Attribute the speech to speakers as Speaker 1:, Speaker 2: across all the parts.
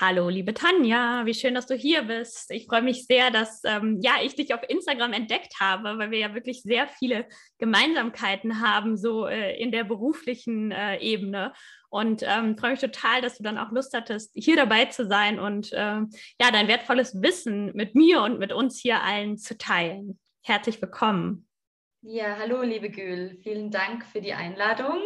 Speaker 1: Hallo, liebe Tanja, wie schön, dass du hier bist. Ich freue mich sehr, dass ähm, ja, ich dich auf Instagram entdeckt habe, weil wir ja wirklich sehr viele Gemeinsamkeiten haben, so äh, in der beruflichen äh, Ebene. Und ähm, freue mich total, dass du dann auch Lust hattest, hier dabei zu sein und äh, ja, dein wertvolles Wissen mit mir und mit uns hier allen zu teilen. Herzlich willkommen.
Speaker 2: Ja, hallo, liebe Gül. Vielen Dank für die Einladung.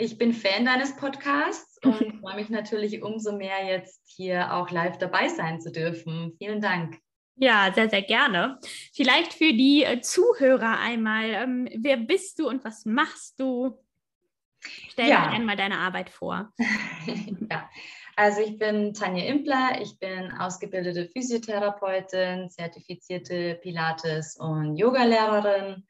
Speaker 2: Ich bin Fan deines Podcasts und freue mich natürlich umso mehr, jetzt hier auch live dabei sein zu dürfen. Vielen Dank.
Speaker 1: Ja, sehr, sehr gerne. Vielleicht für die äh, Zuhörer einmal, ähm, wer bist du und was machst du? Stell ja. dir einmal deine Arbeit vor.
Speaker 2: ja, also ich bin Tanja Impler, ich bin ausgebildete Physiotherapeutin, zertifizierte Pilates- und Yogalehrerin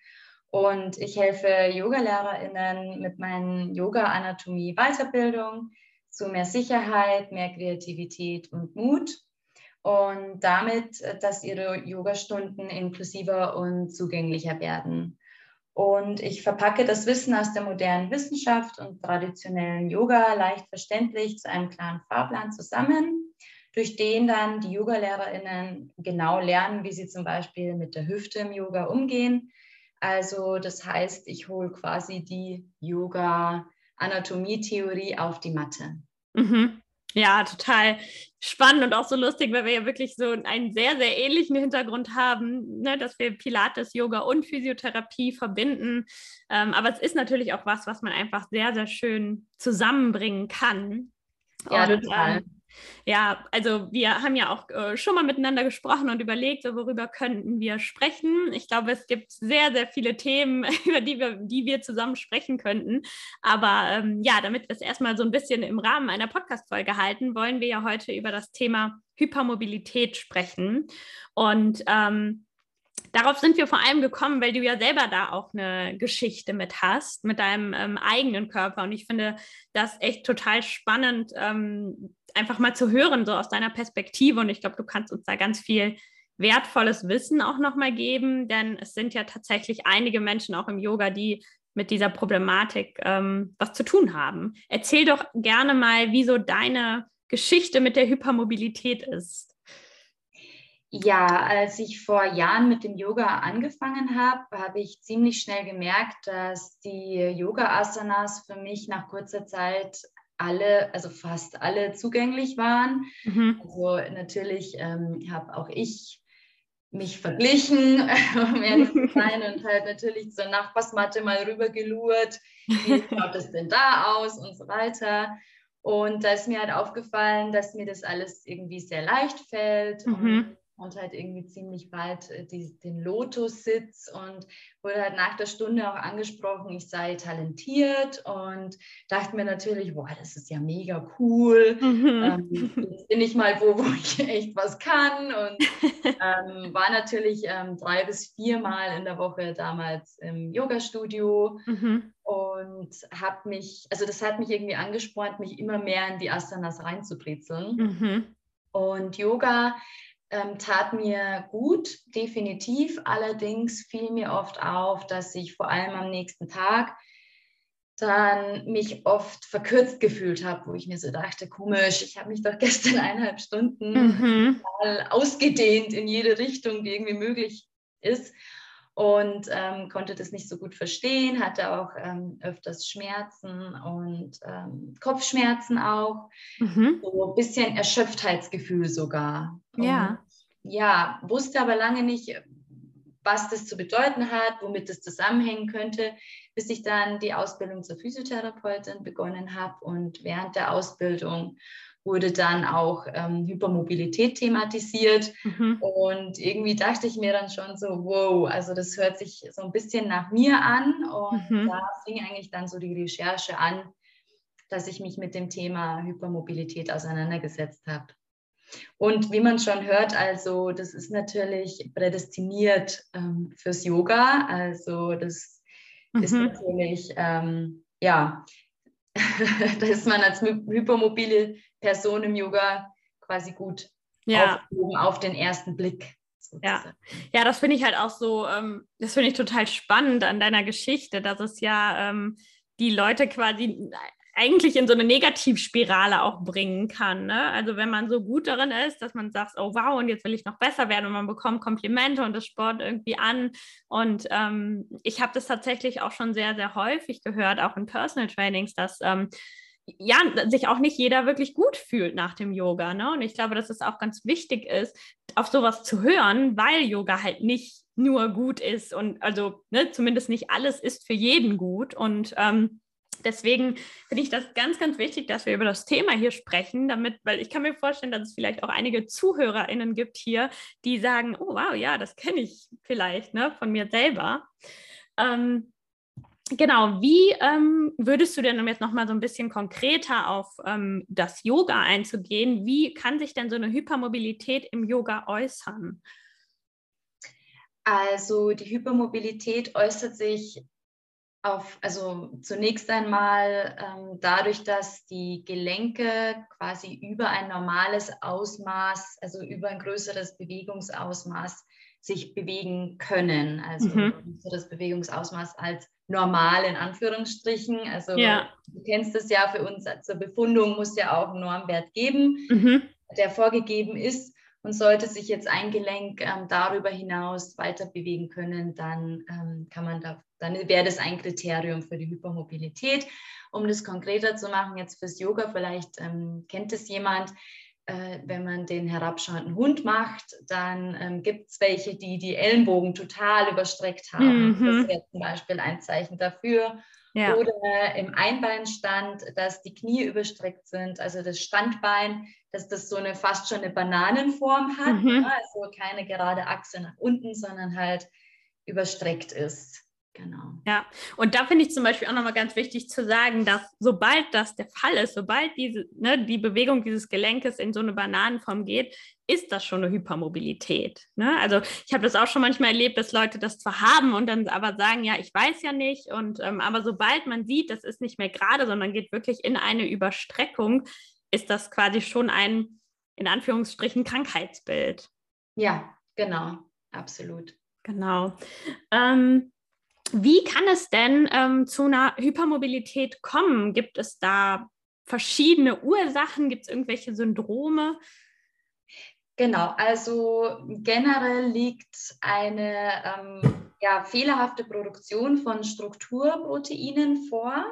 Speaker 2: und ich helfe Yogalehrerinnen mit meinen Yoga-Anatomie-Weiterbildung zu mehr Sicherheit, mehr Kreativität und Mut. Und damit, dass ihre Yogastunden inklusiver und zugänglicher werden. Und ich verpacke das Wissen aus der modernen Wissenschaft und traditionellen Yoga leicht verständlich zu einem klaren Fahrplan zusammen, durch den dann die Yogalehrerinnen genau lernen, wie sie zum Beispiel mit der Hüfte im Yoga umgehen, also das heißt, ich hole quasi die Yoga-Anatomie-Theorie auf die Matte.
Speaker 1: Mhm. Ja, total spannend und auch so lustig, weil wir ja wirklich so einen sehr, sehr ähnlichen Hintergrund haben, ne, dass wir Pilates, Yoga und Physiotherapie verbinden. Ähm, aber es ist natürlich auch was, was man einfach sehr, sehr schön zusammenbringen kann.
Speaker 2: Ja, und, total. Ähm,
Speaker 1: ja, also wir haben ja auch äh, schon mal miteinander gesprochen und überlegt, worüber könnten wir sprechen. Ich glaube, es gibt sehr, sehr viele Themen, über die wir, die wir zusammen sprechen könnten. Aber ähm, ja, damit wir es erstmal so ein bisschen im Rahmen einer Podcast-Folge halten, wollen wir ja heute über das Thema Hypermobilität sprechen. Und ähm, darauf sind wir vor allem gekommen, weil du ja selber da auch eine Geschichte mit hast, mit deinem ähm, eigenen Körper. Und ich finde das echt total spannend, ähm, einfach mal zu hören, so aus deiner Perspektive. Und ich glaube, du kannst uns da ganz viel wertvolles Wissen auch nochmal geben, denn es sind ja tatsächlich einige Menschen auch im Yoga, die mit dieser Problematik ähm, was zu tun haben. Erzähl doch gerne mal, wieso deine Geschichte mit der Hypermobilität ist.
Speaker 2: Ja, als ich vor Jahren mit dem Yoga angefangen habe, habe ich ziemlich schnell gemerkt, dass die Yoga-Asanas für mich nach kurzer Zeit alle, also fast alle zugänglich waren. Mhm. Also natürlich ähm, habe auch ich mich verglichen, um ehrlich zu sein, und halt natürlich zur Nachbarsmatte mal rübergelurrt, wie schaut es denn da aus und so weiter. Und da ist mir halt aufgefallen, dass mir das alles irgendwie sehr leicht fällt mhm. und und halt irgendwie ziemlich bald äh, die, den Lotus-Sitz und wurde halt nach der Stunde auch angesprochen, ich sei talentiert und dachte mir natürlich, boah, das ist ja mega cool. Mhm. Ähm, bin ich mal wo, wo ich echt was kann und ähm, war natürlich ähm, drei bis viermal in der Woche damals im Yoga-Studio mhm. und habe mich, also das hat mich irgendwie angespornt, mich immer mehr in die Asanas reinzubrezeln. Mhm. Und Yoga ähm, tat mir gut, definitiv. Allerdings fiel mir oft auf, dass ich vor allem am nächsten Tag dann mich oft verkürzt gefühlt habe, wo ich mir so dachte, komisch, ich habe mich doch gestern eineinhalb Stunden mhm. ausgedehnt in jede Richtung, die irgendwie möglich ist und ähm, konnte das nicht so gut verstehen, hatte auch ähm, öfters Schmerzen und ähm, Kopfschmerzen auch, mhm. so ein bisschen Erschöpftheitsgefühl sogar.
Speaker 1: Ja.
Speaker 2: Und, ja, wusste aber lange nicht, was das zu bedeuten hat, womit das zusammenhängen könnte, bis ich dann die Ausbildung zur Physiotherapeutin begonnen habe und während der Ausbildung wurde dann auch ähm, Hypermobilität thematisiert. Mhm. Und irgendwie dachte ich mir dann schon so, wow, also das hört sich so ein bisschen nach mir an. Und mhm. da fing eigentlich dann so die Recherche an, dass ich mich mit dem Thema Hypermobilität auseinandergesetzt habe. Und wie man schon hört, also das ist natürlich prädestiniert ähm, fürs Yoga. Also das mhm. ist natürlich, ähm, ja, da ist man als hypermobile Person im Yoga quasi gut ja. auf den ersten Blick.
Speaker 1: Ja. ja, das finde ich halt auch so, ähm, das finde ich total spannend an deiner Geschichte, dass es ja ähm, die Leute quasi eigentlich in so eine Negativspirale auch bringen kann. Ne? Also wenn man so gut darin ist, dass man sagt, oh wow, und jetzt will ich noch besser werden und man bekommt Komplimente und das Sport irgendwie an. Und ähm, ich habe das tatsächlich auch schon sehr, sehr häufig gehört, auch in Personal Trainings, dass ähm, ja, sich auch nicht jeder wirklich gut fühlt nach dem Yoga. Ne? Und ich glaube, dass es auch ganz wichtig ist, auf sowas zu hören, weil Yoga halt nicht nur gut ist und also ne, zumindest nicht alles ist für jeden gut. Und ähm, deswegen finde ich das ganz, ganz wichtig, dass wir über das Thema hier sprechen, damit, weil ich kann mir vorstellen, dass es vielleicht auch einige ZuhörerInnen gibt hier, die sagen, oh wow, ja, das kenne ich vielleicht ne, von mir selber. Ähm, genau, wie ähm, würdest du denn, um jetzt nochmal so ein bisschen konkreter auf ähm, das Yoga einzugehen, wie kann sich denn so eine Hypermobilität im Yoga äußern?
Speaker 2: Also die Hypermobilität äußert sich auf, also zunächst einmal ähm, dadurch, dass die Gelenke quasi über ein normales Ausmaß, also über ein größeres Bewegungsausmaß sich bewegen können. Also mhm. das Bewegungsausmaß als normal in Anführungsstrichen. Also ja. du kennst es ja, für uns zur Befundung muss ja auch ein Normwert geben, mhm. der vorgegeben ist. Und sollte sich jetzt ein Gelenk ähm, darüber hinaus weiter bewegen können, dann ähm, kann man da, dann wäre das ein Kriterium für die Hypermobilität. Um das konkreter zu machen, jetzt fürs Yoga, vielleicht ähm, kennt es jemand, äh, wenn man den herabschauenden Hund macht, dann ähm, gibt es welche, die die Ellenbogen total überstreckt haben. Mhm. Das wäre zum Beispiel ein Zeichen dafür. Ja. Oder im Einbeinstand, dass die Knie überstreckt sind, also das Standbein, dass das so eine fast schon eine Bananenform hat, mhm. also keine gerade Achse nach unten, sondern halt überstreckt ist. Genau.
Speaker 1: Ja, und da finde ich zum Beispiel auch nochmal ganz wichtig zu sagen, dass sobald das der Fall ist, sobald diese, ne, die Bewegung dieses Gelenkes in so eine Bananenform geht, ist das schon eine Hypermobilität. Ne? Also ich habe das auch schon manchmal erlebt, dass Leute das zwar haben und dann aber sagen, ja, ich weiß ja nicht. Und ähm, aber sobald man sieht, das ist nicht mehr gerade, sondern geht wirklich in eine Überstreckung, ist das quasi schon ein, in Anführungsstrichen, Krankheitsbild.
Speaker 2: Ja, genau, absolut.
Speaker 1: Genau. Ähm, wie kann es denn ähm, zu einer Hypermobilität kommen? Gibt es da verschiedene Ursachen? Gibt es irgendwelche Syndrome?
Speaker 2: Genau, also generell liegt eine ähm, ja, fehlerhafte Produktion von Strukturproteinen vor,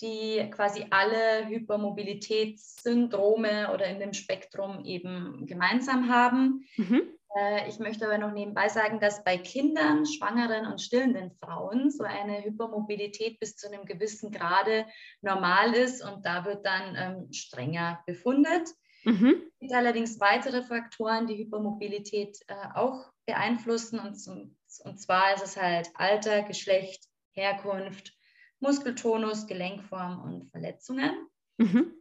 Speaker 2: die quasi alle Hypermobilitätssyndrome oder in dem Spektrum eben gemeinsam haben. Mhm. Äh, ich möchte aber noch nebenbei sagen, dass bei Kindern, Schwangeren und stillenden Frauen so eine Hypermobilität bis zu einem gewissen Grade normal ist und da wird dann ähm, strenger befundet. Mhm. Es gibt allerdings weitere Faktoren, die Hypermobilität äh, auch beeinflussen und, zum, und zwar ist es halt Alter, Geschlecht, Herkunft, Muskeltonus, Gelenkform und Verletzungen. Mhm.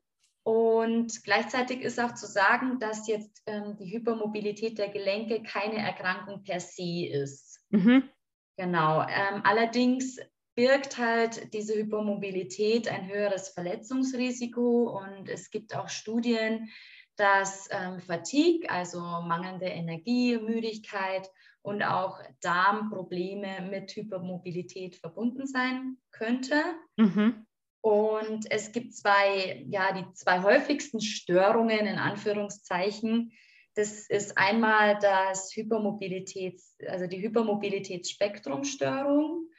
Speaker 2: Und gleichzeitig ist auch zu sagen, dass jetzt ähm, die Hypermobilität der Gelenke keine Erkrankung per se ist. Mhm. Genau. Ähm, allerdings birgt halt diese Hypermobilität ein höheres Verletzungsrisiko und es gibt auch Studien, dass ähm, Fatigue, also mangelnde Energie, Müdigkeit und auch Darmprobleme mit Hypermobilität verbunden sein könnte. Mhm. Und es gibt zwei, ja, die zwei häufigsten Störungen in Anführungszeichen. Das ist einmal das Hypermobilitäts, also die Hypermobilitätsspektrumstörung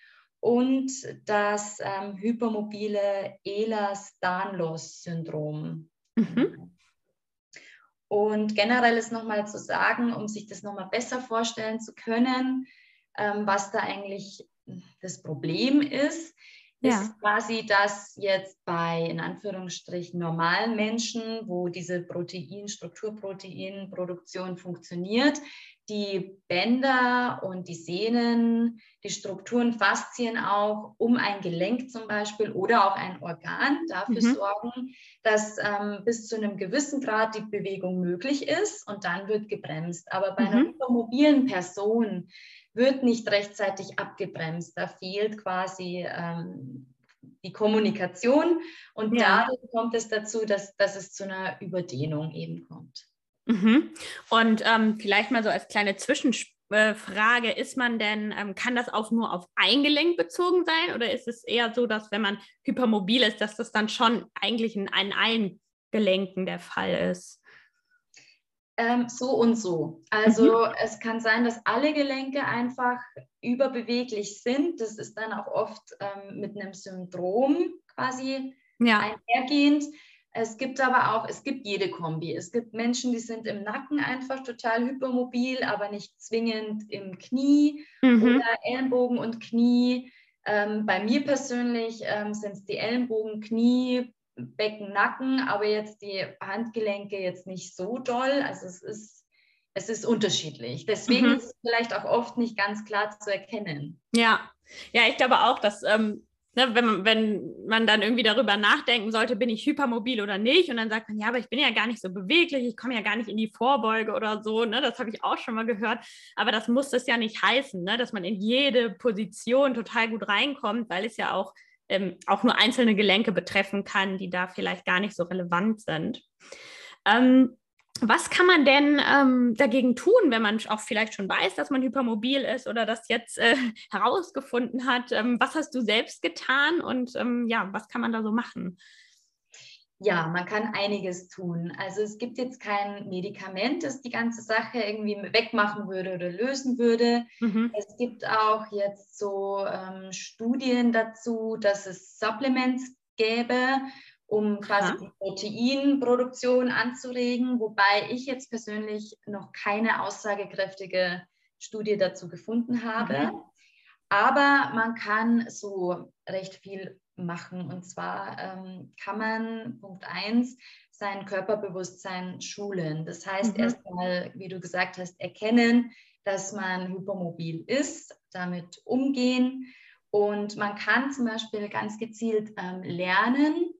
Speaker 2: und das ähm, hypermobile Ehlers-Danlos-Syndrom. Mhm. Und generell ist nochmal zu sagen, um sich das nochmal besser vorstellen zu können, ähm, was da eigentlich das Problem ist ja. ist quasi das jetzt bei, in Anführungsstrichen, normalen Menschen, wo diese Protein, Strukturproteinproduktion funktioniert, die Bänder und die Sehnen, die Strukturen, Faszien auch um ein Gelenk zum Beispiel oder auch ein Organ dafür mhm. sorgen, dass ähm, bis zu einem gewissen Grad die Bewegung möglich ist und dann wird gebremst. Aber bei mhm. einer hypermobilen Person wird nicht rechtzeitig abgebremst. Da fehlt quasi ähm, die Kommunikation und ja. dadurch kommt es dazu, dass, dass es zu einer Überdehnung eben kommt.
Speaker 1: Mhm. Und ähm, vielleicht mal so als kleine Zwischenfrage, ist man denn, ähm, kann das auch nur auf ein Gelenk bezogen sein oder ist es eher so, dass wenn man hypermobil ist, dass das dann schon eigentlich in, in allen Gelenken der Fall ist?
Speaker 2: Ähm, so und so. Also mhm. es kann sein, dass alle Gelenke einfach überbeweglich sind. Das ist dann auch oft ähm, mit einem Syndrom quasi ja. einhergehend. Es gibt aber auch, es gibt jede Kombi. Es gibt Menschen, die sind im Nacken einfach total hypermobil, aber nicht zwingend im Knie mhm. oder Ellenbogen und Knie. Ähm, bei mir persönlich ähm, sind es die Ellenbogen, Knie, Becken, Nacken, aber jetzt die Handgelenke jetzt nicht so doll. Also es ist, es ist unterschiedlich. Deswegen mhm. ist es vielleicht auch oft nicht ganz klar zu erkennen.
Speaker 1: Ja, ja, ich glaube auch, dass ähm, ne, wenn, man, wenn man dann irgendwie darüber nachdenken sollte, bin ich hypermobil oder nicht, und dann sagt man, ja, aber ich bin ja gar nicht so beweglich, ich komme ja gar nicht in die Vorbeuge oder so, ne? das habe ich auch schon mal gehört, aber das muss das ja nicht heißen, ne? dass man in jede Position total gut reinkommt, weil es ja auch ähm, auch nur einzelne Gelenke betreffen kann, die da vielleicht gar nicht so relevant sind. Ähm, was kann man denn ähm, dagegen tun, wenn man auch vielleicht schon weiß, dass man hypermobil ist oder das jetzt äh, herausgefunden hat? Ähm, was hast du selbst getan und ähm, ja, was kann man da so machen?
Speaker 2: Ja, man kann einiges tun. Also es gibt jetzt kein Medikament, das die ganze Sache irgendwie wegmachen würde oder lösen würde. Mhm. Es gibt auch jetzt so ähm, Studien dazu, dass es Supplements gäbe, um quasi Aha. die Proteinproduktion anzuregen, wobei ich jetzt persönlich noch keine aussagekräftige Studie dazu gefunden habe. Mhm. Aber man kann so recht viel machen. Und zwar ähm, kann man, Punkt 1, sein Körperbewusstsein schulen. Das heißt, mhm. erstmal, wie du gesagt hast, erkennen, dass man hypermobil ist, damit umgehen. Und man kann zum Beispiel ganz gezielt ähm, lernen,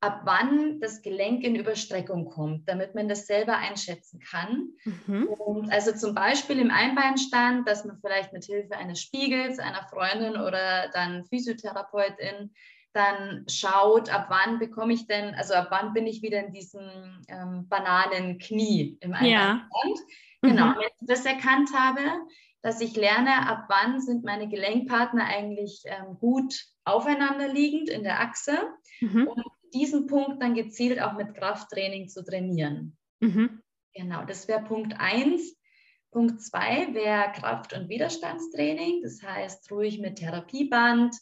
Speaker 2: ab wann das Gelenk in Überstreckung kommt, damit man das selber einschätzen kann. Mhm. Und also zum Beispiel im Einbeinstand, dass man vielleicht mit Hilfe eines Spiegels, einer Freundin oder dann Physiotherapeutin dann schaut, ab wann bekomme ich denn, also ab wann bin ich wieder in diesem ähm, banalen Knie im Einbeinstand. Ja. Genau, mhm. wenn ich das erkannt habe, dass ich lerne, ab wann sind meine Gelenkpartner eigentlich ähm, gut aufeinander liegend in der Achse mhm. und diesen Punkt dann gezielt auch mit Krafttraining zu trainieren. Mhm. Genau, das wäre Punkt 1. Punkt 2 wäre Kraft- und Widerstandstraining, das heißt ruhig mit Therapieband,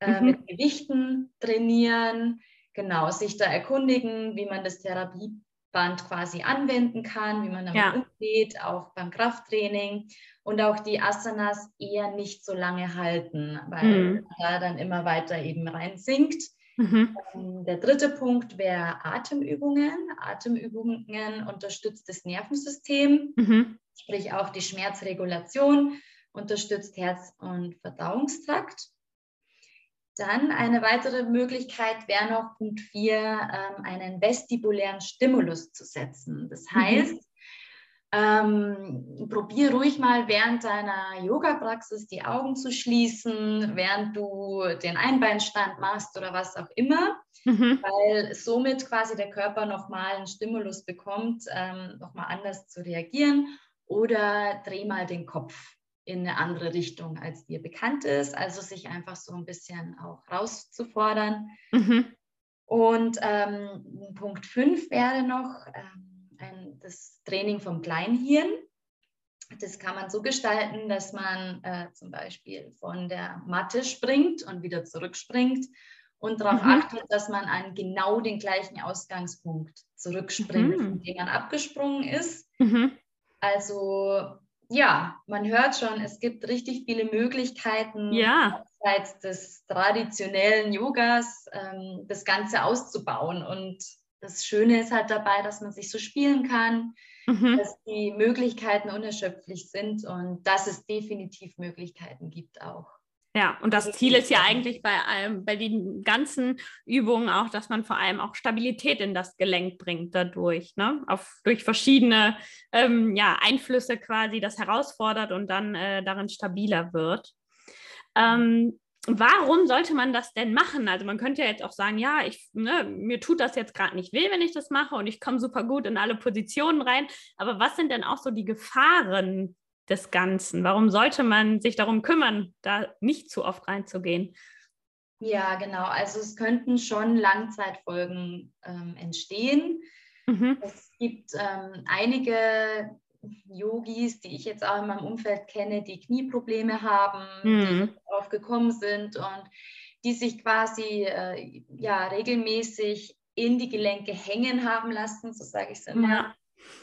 Speaker 2: äh, mhm. mit Gewichten trainieren, genau, sich da erkundigen, wie man das Therapieband quasi anwenden kann, wie man damit ja. umgeht, auch beim Krafttraining und auch die Asanas eher nicht so lange halten, weil mhm. man da dann immer weiter eben rein sinkt. Mhm. Ähm, der dritte Punkt wäre Atemübungen. Atemübungen unterstützt das Nervensystem, mhm. sprich auch die Schmerzregulation, unterstützt Herz- und Verdauungstrakt. Dann eine weitere Möglichkeit wäre noch Punkt 4, ähm, einen vestibulären Stimulus zu setzen. Das mhm. heißt, mhm. Ähm, probier ruhig mal während deiner Yoga-Praxis die Augen zu schließen, während du den Einbeinstand machst oder was auch immer, mhm. weil somit quasi der Körper nochmal einen Stimulus bekommt, ähm, nochmal anders zu reagieren. Oder dreh mal den Kopf in eine andere Richtung, als dir bekannt ist. Also sich einfach so ein bisschen auch rauszufordern. Mhm. Und ähm, Punkt 5 wäre noch, ähm, ein, das Training vom Kleinhirn. Das kann man so gestalten, dass man äh, zum Beispiel von der Matte springt und wieder zurückspringt und darauf mhm. achtet, dass man an genau den gleichen Ausgangspunkt zurückspringt, mhm. von dem man abgesprungen ist. Mhm. Also ja, man hört schon, es gibt richtig viele Möglichkeiten,
Speaker 1: ja.
Speaker 2: abseits des traditionellen Yogas ähm, das Ganze auszubauen. Und das Schöne ist halt dabei, dass man sich so spielen kann, mhm. dass die Möglichkeiten unerschöpflich sind und dass es definitiv Möglichkeiten gibt auch.
Speaker 1: Ja, und das Ziel ist ja eigentlich bei, allem, bei den ganzen Übungen auch, dass man vor allem auch Stabilität in das Gelenk bringt dadurch, ne? Auf, durch verschiedene ähm, ja, Einflüsse quasi das herausfordert und dann äh, darin stabiler wird. Ähm, warum sollte man das denn machen? Also man könnte ja jetzt auch sagen, ja, ich, ne, mir tut das jetzt gerade nicht weh, wenn ich das mache und ich komme super gut in alle Positionen rein. Aber was sind denn auch so die Gefahren des Ganzen? Warum sollte man sich darum kümmern, da nicht zu oft reinzugehen?
Speaker 2: Ja, genau. Also es könnten schon Langzeitfolgen ähm, entstehen. Mhm. Es gibt ähm, einige Yogis, die ich jetzt auch in meinem Umfeld kenne, die Knieprobleme haben, mhm. die darauf gekommen sind und die sich quasi äh, ja, regelmäßig in die Gelenke hängen haben lassen, so sage ich es immer. Ja.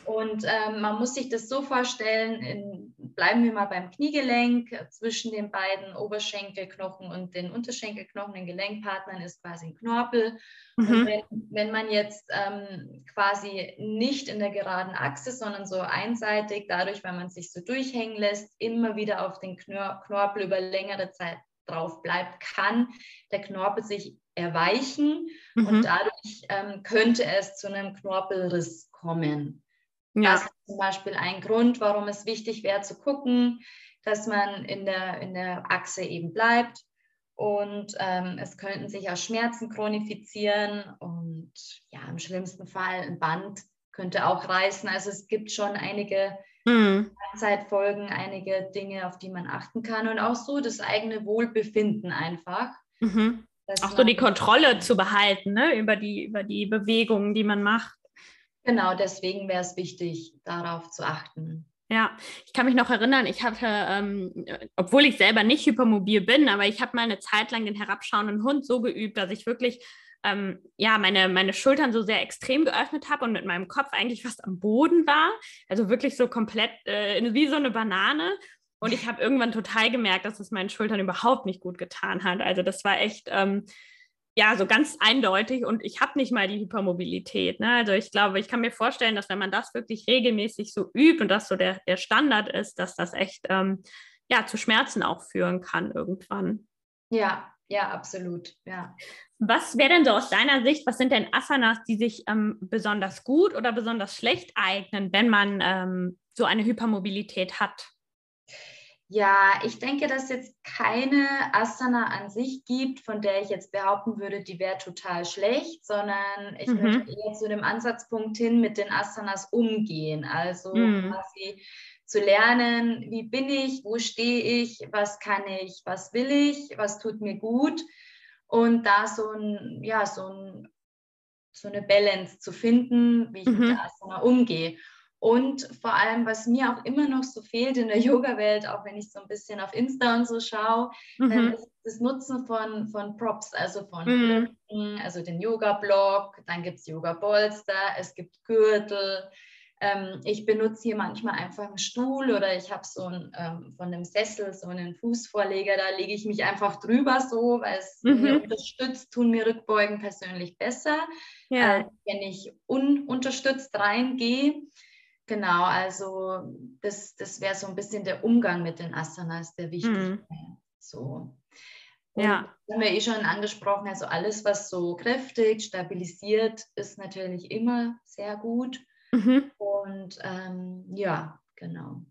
Speaker 2: Und ähm, man muss sich das so vorstellen, in, bleiben wir mal beim Kniegelenk, zwischen den beiden Oberschenkelknochen und den Unterschenkelknochen, den Gelenkpartnern ist quasi ein Knorpel. Mhm. Und wenn, wenn, man jetzt ähm, quasi nicht in der geraden Achse, sondern so einseitig, dadurch, weil man sich so durchhängen lässt, immer wieder auf den Knor Knorpel über längere Zeit drauf bleibt, kann der Knorpel sich erweichen mhm. und dadurch ähm, könnte es zu einem Knorpelriss kommen. Ja. Das ist zum Beispiel ein Grund, warum es wichtig wäre zu gucken, dass man in der, in der Achse eben bleibt. Und ähm, es könnten sich auch Schmerzen chronifizieren und ja, im schlimmsten Fall ein Band könnte auch reißen. Also es gibt schon einige mhm. Zeitfolgen, einige Dinge, auf die man achten kann und auch so das eigene Wohlbefinden einfach.
Speaker 1: Mhm. Auch so die Kontrolle zu behalten ne? über, die, über die Bewegungen, die man macht.
Speaker 2: Genau, deswegen wäre es wichtig, darauf zu achten.
Speaker 1: Ja, ich kann mich noch erinnern, ich hatte, ähm, obwohl ich selber nicht hypermobil bin, aber ich habe mal eine Zeit lang den herabschauenden Hund so geübt, dass ich wirklich ähm, ja, meine, meine Schultern so sehr extrem geöffnet habe und mit meinem Kopf eigentlich fast am Boden war. Also wirklich so komplett äh, wie so eine Banane. Und ich habe irgendwann total gemerkt, dass es meinen Schultern überhaupt nicht gut getan hat. Also das war echt, ähm, ja, so ganz eindeutig und ich habe nicht mal die Hypermobilität. Ne? Also ich glaube, ich kann mir vorstellen, dass wenn man das wirklich regelmäßig so übt und das so der, der Standard ist, dass das echt ähm, ja, zu Schmerzen auch führen kann irgendwann.
Speaker 2: Ja, ja, absolut. Ja.
Speaker 1: Was wäre denn so aus deiner Sicht, was sind denn Asanas, die sich ähm, besonders gut oder besonders schlecht eignen, wenn man ähm, so eine Hypermobilität hat?
Speaker 2: Ja, ich denke, dass es jetzt keine Asana an sich gibt, von der ich jetzt behaupten würde, die wäre total schlecht, sondern ich mhm. möchte eher zu dem Ansatzpunkt hin mit den Asanas umgehen. Also mhm. quasi zu lernen, wie bin ich, wo stehe ich, was kann ich, was will ich, was tut mir gut und da so ein, ja, so ein so eine Balance zu finden, wie ich mhm. mit der Asana umgehe. Und vor allem, was mir auch immer noch so fehlt in der Yoga-Welt, auch wenn ich so ein bisschen auf Insta und so schaue, mhm. ist das Nutzen von, von Props, also von mhm. Blöcken, also den Yoga-Block, dann gibt es Yoga-Bolster, es gibt Gürtel. Ähm, ich benutze hier manchmal einfach einen Stuhl oder ich habe so ein, ähm, von einem Sessel so einen Fußvorleger, da lege ich mich einfach drüber so, weil es mhm. mir unterstützt, tun mir Rückbeugen persönlich besser, ja. als wenn ich ununterstützt reingehe. Genau, also das, das wäre so ein bisschen der Umgang mit den Asanas, der wichtig mhm. wäre. So. Und ja. haben wir eh schon angesprochen, also alles, was so kräftig, stabilisiert, ist natürlich immer sehr gut. Mhm. Und ähm, ja, genau.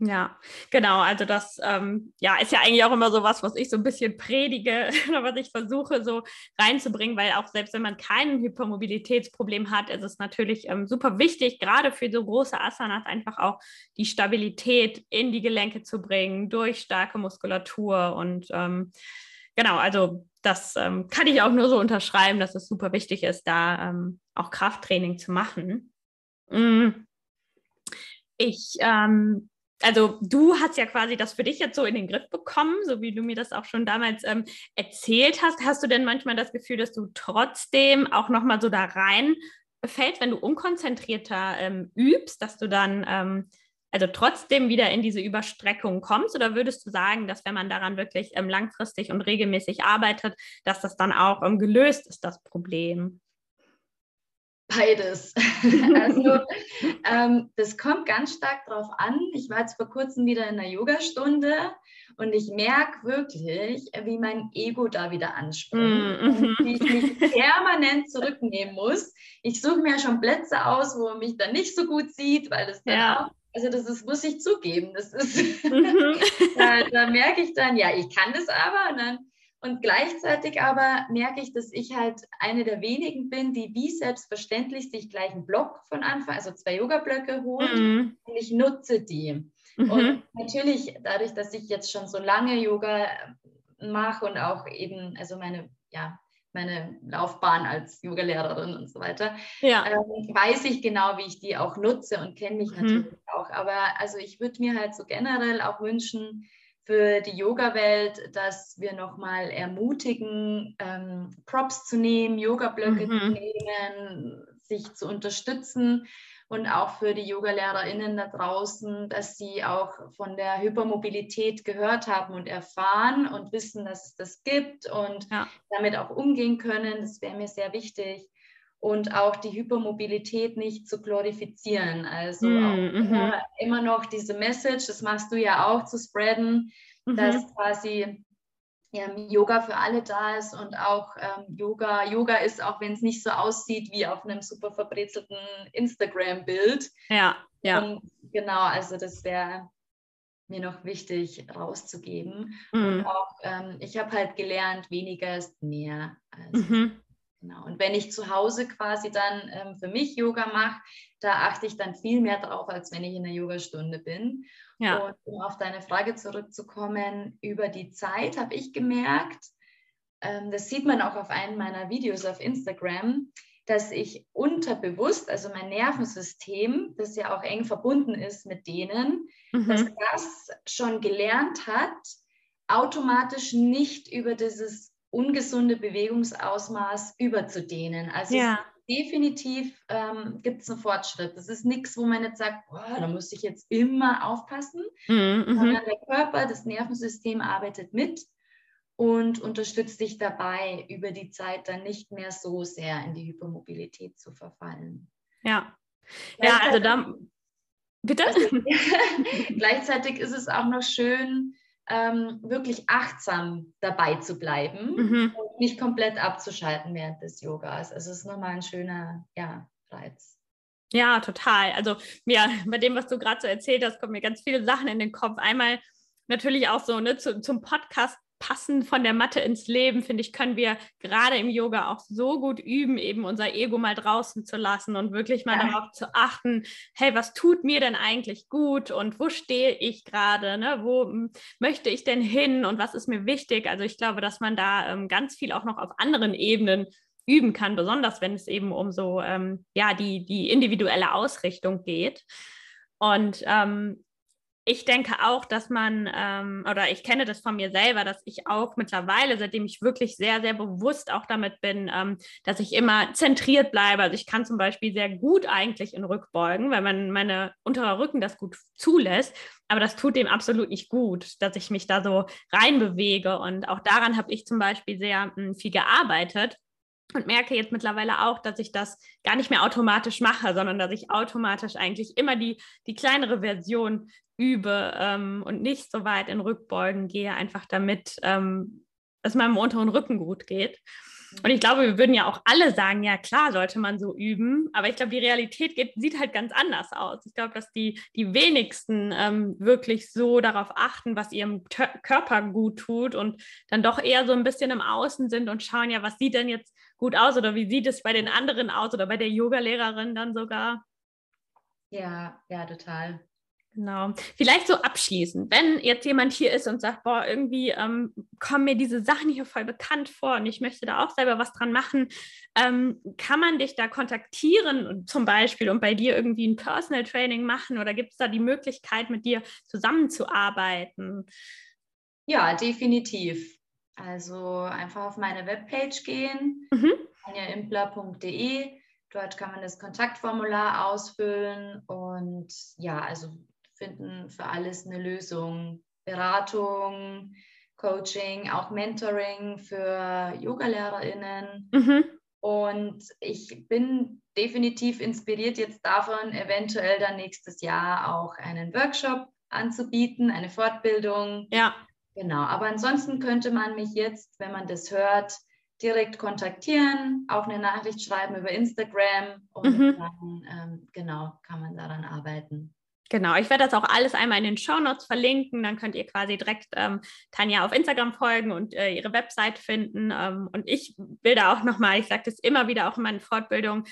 Speaker 1: Ja, genau. Also das ähm, ja, ist ja eigentlich auch immer so was, was ich so ein bisschen predige oder was ich versuche so reinzubringen, weil auch selbst wenn man kein Hypermobilitätsproblem hat, ist es natürlich ähm, super wichtig, gerade für so große Asanas einfach auch die Stabilität in die Gelenke zu bringen durch starke Muskulatur und ähm, genau, also das ähm, kann ich auch nur so unterschreiben, dass es super wichtig ist, da ähm, auch Krafttraining zu machen. Mm. Ich ähm, also du hast ja quasi das für dich jetzt so in den Griff bekommen, so wie du mir das auch schon damals ähm, erzählt hast. Hast du denn manchmal das Gefühl, dass du trotzdem auch nochmal so da rein fällst, wenn du unkonzentrierter ähm, übst, dass du dann ähm, also trotzdem wieder in diese Überstreckung kommst? Oder würdest du sagen, dass wenn man daran wirklich ähm, langfristig und regelmäßig arbeitet, dass das dann auch ähm, gelöst ist, das Problem?
Speaker 2: Beides. also ähm, das kommt ganz stark darauf an. Ich war jetzt vor kurzem wieder in einer Yogastunde und ich merke wirklich, wie mein Ego da wieder anspringt. Mm wie ich mich permanent zurücknehmen muss. Ich suche mir schon Plätze aus, wo man mich dann nicht so gut sieht, weil das dann ja. auch also das ist, muss ich zugeben. Das ist, mhm. da, da, merke ich dann, ja, ich kann das aber und dann Und gleichzeitig aber merke ich, dass ich halt eine der wenigen bin, die wie selbstverständlich sich gleich einen Block von Anfang, also zwei Yoga-Blöcke holt mhm. und ich nutze die. Mhm. Und natürlich, dadurch, dass ich jetzt schon so lange Yoga mache und auch eben, also meine, ja, meine Laufbahn als Yogalehrerin und so weiter, ja. ähm, weiß ich genau, wie ich die auch nutze und kenne mich mhm. natürlich auch. Aber also ich würde mir halt so generell auch wünschen, für die Yoga-Welt, dass wir nochmal ermutigen, ähm, Props zu nehmen, Yoga-Blöcke mhm. zu nehmen, sich zu unterstützen und auch für die Yoga-LehrerInnen da draußen, dass sie auch von der Hypermobilität gehört haben und erfahren und wissen, dass es das gibt und ja. damit auch umgehen können. Das wäre mir sehr wichtig. Und auch die Hypermobilität nicht zu glorifizieren. Also mm, immer, mhm. immer, noch diese Message, das machst du ja auch, zu spreaden, mm dass quasi ähm, Yoga für alle da ist und auch ähm, Yoga, Yoga ist, auch wenn es nicht so aussieht wie auf einem super verbrezelten Instagram-Bild.
Speaker 1: Ja, ja.
Speaker 2: Und genau, also das wäre mir noch wichtig rauszugeben. Mhm. Und auch, ähm, ich habe halt gelernt, weniger ist mehr. Also, mhm. Genau. Und wenn ich zu Hause quasi dann ähm, für mich Yoga mache, da achte ich dann viel mehr drauf, als wenn ich in einer Yogastunde bin. Ja. Und um auf deine Frage zurückzukommen, über die Zeit habe ich gemerkt, ähm, das sieht man auch auf einem meiner Videos auf Instagram, dass ich unterbewusst, also mein Nervensystem, das ja auch eng verbunden ist mit denen, mhm. dass das schon gelernt hat, automatisch nicht über dieses ungesunde Bewegungsausmaß überzudehnen. Also ja definitiv ähm, gibt es einen Fortschritt. Das ist nichts, wo man jetzt sagt, boah, da muss ich jetzt immer aufpassen, mhm, mhm, sondern der Körper, das Nervensystem arbeitet mit und unterstützt dich dabei, über die Zeit dann nicht mehr so sehr in die Hypermobilität zu verfallen.
Speaker 1: Ja, ja, also da. Bitte?
Speaker 2: Gleichzeitig ist es auch noch schön, ähm, wirklich achtsam dabei zu bleiben mhm. und nicht komplett abzuschalten während des Yogas. Also es ist nochmal ein schöner ja, Reiz.
Speaker 1: Ja, total. Also ja, bei dem, was du gerade so erzählt hast, kommen mir ganz viele Sachen in den Kopf. Einmal natürlich auch so ne, zu, zum Podcast Passen von der Matte ins Leben, finde ich, können wir gerade im Yoga auch so gut üben, eben unser Ego mal draußen zu lassen und wirklich mal ja. darauf zu achten, hey, was tut mir denn eigentlich gut und wo stehe ich gerade, ne? wo hm, möchte ich denn hin und was ist mir wichtig? Also ich glaube, dass man da ähm, ganz viel auch noch auf anderen Ebenen üben kann, besonders wenn es eben um so ähm, ja die, die individuelle Ausrichtung geht. Und ähm, ich denke auch, dass man, ähm, oder ich kenne das von mir selber, dass ich auch mittlerweile, seitdem ich wirklich sehr, sehr bewusst auch damit bin, ähm, dass ich immer zentriert bleibe. Also ich kann zum Beispiel sehr gut eigentlich in Rückbeugen, weil man meine unterer Rücken das gut zulässt. Aber das tut dem absolut nicht gut, dass ich mich da so reinbewege. Und auch daran habe ich zum Beispiel sehr mh, hm, viel gearbeitet und merke jetzt mittlerweile auch, dass ich das gar nicht mehr automatisch mache, sondern dass ich automatisch eigentlich immer die, die kleinere Version übe ähm, und nicht so weit in Rückbeugen gehe, einfach damit ähm, es meinem unteren Rücken gut geht. Und ich glaube, wir würden ja auch alle sagen, ja klar, sollte man so üben, aber ich glaube, die Realität geht, sieht halt ganz anders aus. Ich glaube, dass die, die wenigsten ähm, wirklich so darauf achten, was ihrem Tö Körper gut tut und dann doch eher so ein bisschen im Außen sind und schauen, ja, was sieht denn jetzt gut aus oder wie sieht es bei den anderen aus oder bei der Yogalehrerin dann sogar.
Speaker 2: Ja, ja, total.
Speaker 1: Genau. Vielleicht so abschließend, wenn jetzt jemand hier ist und sagt, boah, irgendwie ähm, kommen mir diese Sachen hier voll bekannt vor und ich möchte da auch selber was dran machen, ähm, kann man dich da kontaktieren zum Beispiel und bei dir irgendwie ein Personal Training machen oder gibt es da die Möglichkeit, mit dir zusammenzuarbeiten?
Speaker 2: Ja, definitiv. Also einfach auf meine Webpage gehen, mhm. anjaimpler.de. Dort kann man das Kontaktformular ausfüllen und ja, also finden für alles eine Lösung. Beratung, Coaching, auch Mentoring für Yogalehrerinnen. Mhm. Und ich bin definitiv inspiriert jetzt davon, eventuell dann nächstes Jahr auch einen Workshop anzubieten, eine Fortbildung.
Speaker 1: Ja.
Speaker 2: Genau, aber ansonsten könnte man mich jetzt, wenn man das hört, direkt kontaktieren, auch eine Nachricht schreiben über Instagram und mhm. dann, ähm, genau, kann man daran arbeiten.
Speaker 1: Genau, ich werde das auch alles einmal in den Show Notes verlinken. Dann könnt ihr quasi direkt ähm, Tanja auf Instagram folgen und äh, ihre Website finden. Ähm, und ich will da auch nochmal, ich sage das immer wieder auch in meinen Fortbildungen,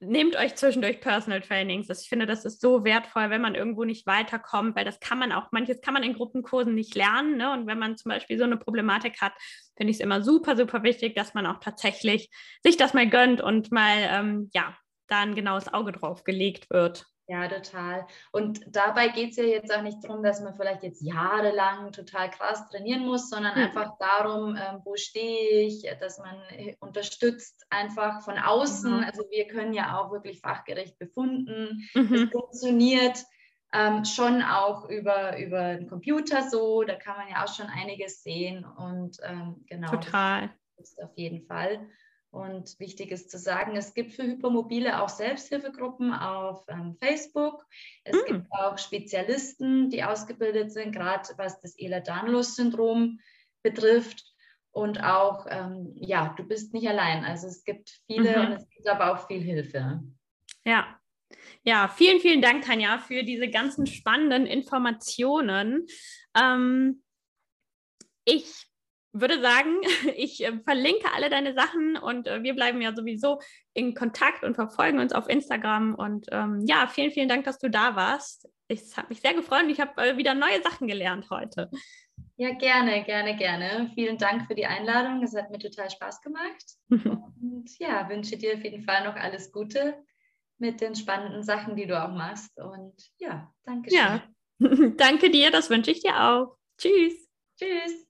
Speaker 1: nehmt euch zwischendurch Personal Trainings. ich finde, das ist so wertvoll, wenn man irgendwo nicht weiterkommt, weil das kann man auch, manches kann man in Gruppenkursen nicht lernen. Ne? Und wenn man zum Beispiel so eine Problematik hat, finde ich es immer super, super wichtig, dass man auch tatsächlich sich das mal gönnt und mal, ähm, ja, da ein genaues Auge drauf gelegt wird.
Speaker 2: Ja, total. Und dabei geht es ja jetzt auch nicht darum, dass man vielleicht jetzt jahrelang total krass trainieren muss, sondern mhm. einfach darum, ähm, wo stehe ich, dass man äh, unterstützt einfach von außen. Mhm. Also wir können ja auch wirklich fachgerecht befunden. Mhm. Es funktioniert ähm, schon auch über, über den Computer so. Da kann man ja auch schon einiges sehen. Und ähm, genau.
Speaker 1: Total.
Speaker 2: Das ist auf jeden Fall. Und wichtig ist zu sagen, es gibt für Hypermobile auch Selbsthilfegruppen auf ähm, Facebook. Es mm. gibt auch Spezialisten, die ausgebildet sind, gerade was das Ehlers-Danlos-Syndrom betrifft. Und auch, ähm, ja, du bist nicht allein. Also es gibt viele mhm. und es gibt aber auch viel Hilfe.
Speaker 1: Ja. Ja, vielen, vielen Dank, Tanja, für diese ganzen spannenden Informationen. Ähm, ich würde sagen, ich äh, verlinke alle deine Sachen und äh, wir bleiben ja sowieso in Kontakt und verfolgen uns auf Instagram. Und ähm, ja, vielen, vielen Dank, dass du da warst. Es hat mich sehr gefreut und ich habe äh, wieder neue Sachen gelernt heute.
Speaker 2: Ja, gerne, gerne, gerne. Vielen Dank für die Einladung. Es hat mir total Spaß gemacht. und ja, wünsche dir auf jeden Fall noch alles Gute mit den spannenden Sachen, die du auch machst. Und ja, danke schön.
Speaker 1: Ja, danke dir, das wünsche ich dir auch. Tschüss.
Speaker 2: Tschüss.